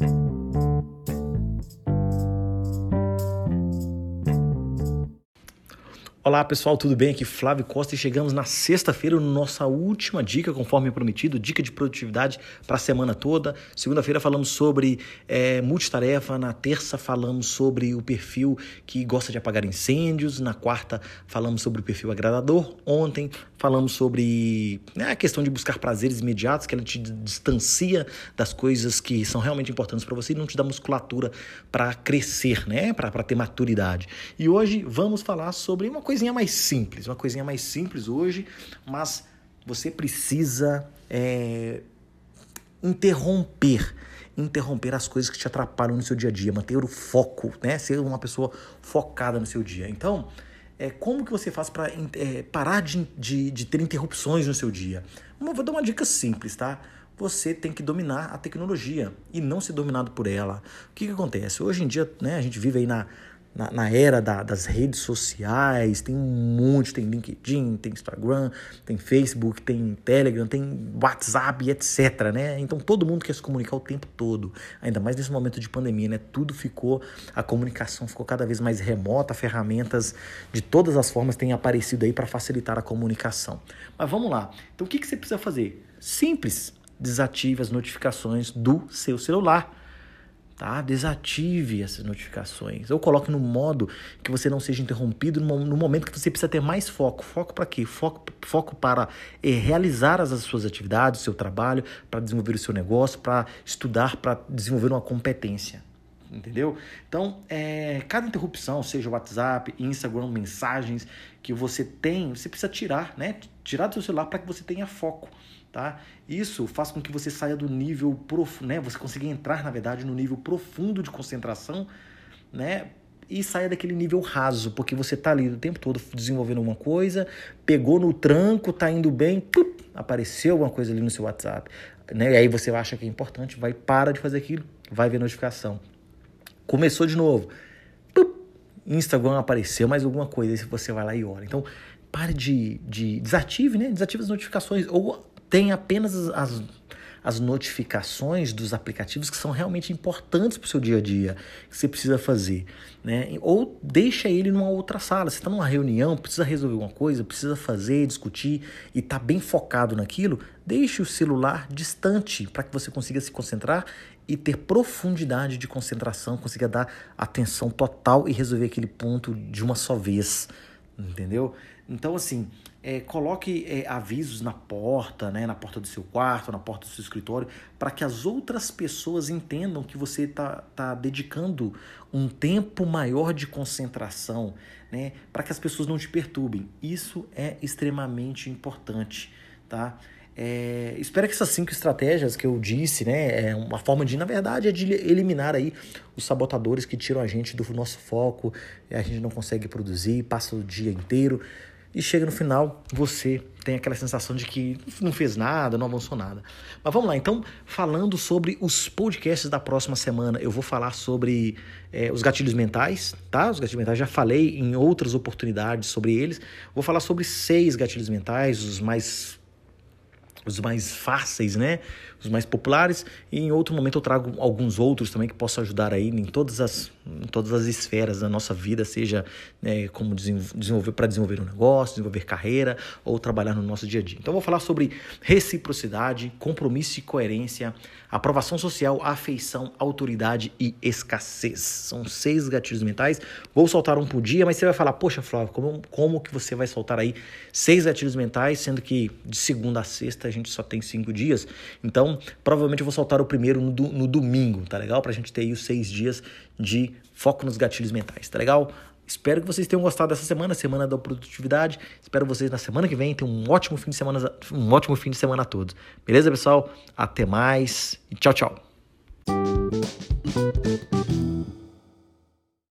thank you. Olá pessoal, tudo bem? Aqui Flávio Costa e chegamos na sexta-feira, nossa última dica, conforme prometido, dica de produtividade para a semana toda. Segunda-feira falamos sobre é, multitarefa, na terça falamos sobre o perfil que gosta de apagar incêndios, na quarta falamos sobre o perfil agradador, ontem falamos sobre né, a questão de buscar prazeres imediatos, que ela te distancia das coisas que são realmente importantes para você e não te dá musculatura para crescer, né? para ter maturidade. E hoje vamos falar sobre uma coisinha mais simples, uma coisinha mais simples hoje, mas você precisa é, interromper interromper as coisas que te atrapalham no seu dia a dia, manter o foco, né? Ser uma pessoa focada no seu dia. Então, é, como que você faz para é, parar de, de, de, ter interrupções no seu dia? Vou dar uma dica simples, tá? Você tem que dominar a tecnologia e não ser dominado por ela. O que, que acontece? Hoje em dia, né, a gente vive aí na, na, na era da, das redes sociais, tem um monte, tem LinkedIn, tem Instagram, tem Facebook, tem Telegram, tem WhatsApp, etc, né? Então todo mundo quer se comunicar o tempo todo, ainda mais nesse momento de pandemia, né? Tudo ficou, a comunicação ficou cada vez mais remota, ferramentas de todas as formas têm aparecido aí para facilitar a comunicação. Mas vamos lá, então o que, que você precisa fazer? Simples, desative as notificações do seu celular tá? Desative essas notificações. Ou coloque no modo que você não seja interrompido no momento que você precisa ter mais foco. Foco para quê? Foco, foco para é, realizar as, as suas atividades, o seu trabalho, para desenvolver o seu negócio, para estudar, para desenvolver uma competência. Entendeu? Então, é, cada interrupção, seja WhatsApp, Instagram, mensagens que você tem, você precisa tirar, né? Tirar do seu celular para que você tenha foco tá? Isso faz com que você saia do nível profundo, né? Você consiga entrar, na verdade, no nível profundo de concentração, né? E saia daquele nível raso, porque você tá ali o tempo todo desenvolvendo uma coisa, pegou no tranco, tá indo bem, apareceu alguma coisa ali no seu WhatsApp, né? E aí você acha que é importante, vai para de fazer aquilo, vai ver notificação. Começou de novo. Instagram apareceu mais alguma coisa, aí você vai lá e olha. Então, pare de, de desative, né? Desative as notificações ou tem apenas as, as notificações dos aplicativos que são realmente importantes para o seu dia a dia, que você precisa fazer. Né? Ou deixa ele numa outra sala. Você está numa reunião, precisa resolver alguma coisa, precisa fazer, discutir e está bem focado naquilo, deixe o celular distante para que você consiga se concentrar e ter profundidade de concentração, consiga dar atenção total e resolver aquele ponto de uma só vez. Entendeu? Então, assim, é, coloque é, avisos na porta, né, na porta do seu quarto, na porta do seu escritório, para que as outras pessoas entendam que você está tá dedicando um tempo maior de concentração, né, para que as pessoas não te perturbem. Isso é extremamente importante, tá? É, espero que essas cinco estratégias que eu disse, né, é uma forma de, na verdade, é de eliminar aí os sabotadores que tiram a gente do nosso foco, a gente não consegue produzir, passa o dia inteiro e chega no final, você tem aquela sensação de que não fez nada, não avançou nada. Mas vamos lá, então, falando sobre os podcasts da próxima semana, eu vou falar sobre é, os gatilhos mentais, tá? Os gatilhos mentais, já falei em outras oportunidades sobre eles. Vou falar sobre seis gatilhos mentais, os mais os mais fáceis, né? Os mais populares. E em outro momento eu trago alguns outros também que possam ajudar aí em todas as, em todas as esferas da nossa vida, seja né, como desenvolver para desenvolver um negócio, desenvolver carreira ou trabalhar no nosso dia a dia. Então eu vou falar sobre reciprocidade, compromisso e coerência, aprovação social, afeição, autoridade e escassez. São seis gatilhos mentais. Vou soltar um por dia, mas você vai falar, poxa, Flávio, como, como que você vai soltar aí seis gatilhos mentais, sendo que de segunda a sexta a gente só tem cinco dias. Então, provavelmente eu vou soltar o primeiro no, no domingo, tá legal? Pra gente ter aí os seis dias de foco nos gatilhos mentais, tá legal? Espero que vocês tenham gostado dessa semana, semana da produtividade. Espero vocês na semana que vem. Tenham um ótimo fim de semana, um ótimo fim de semana a todos. Beleza, pessoal? Até mais e tchau, tchau.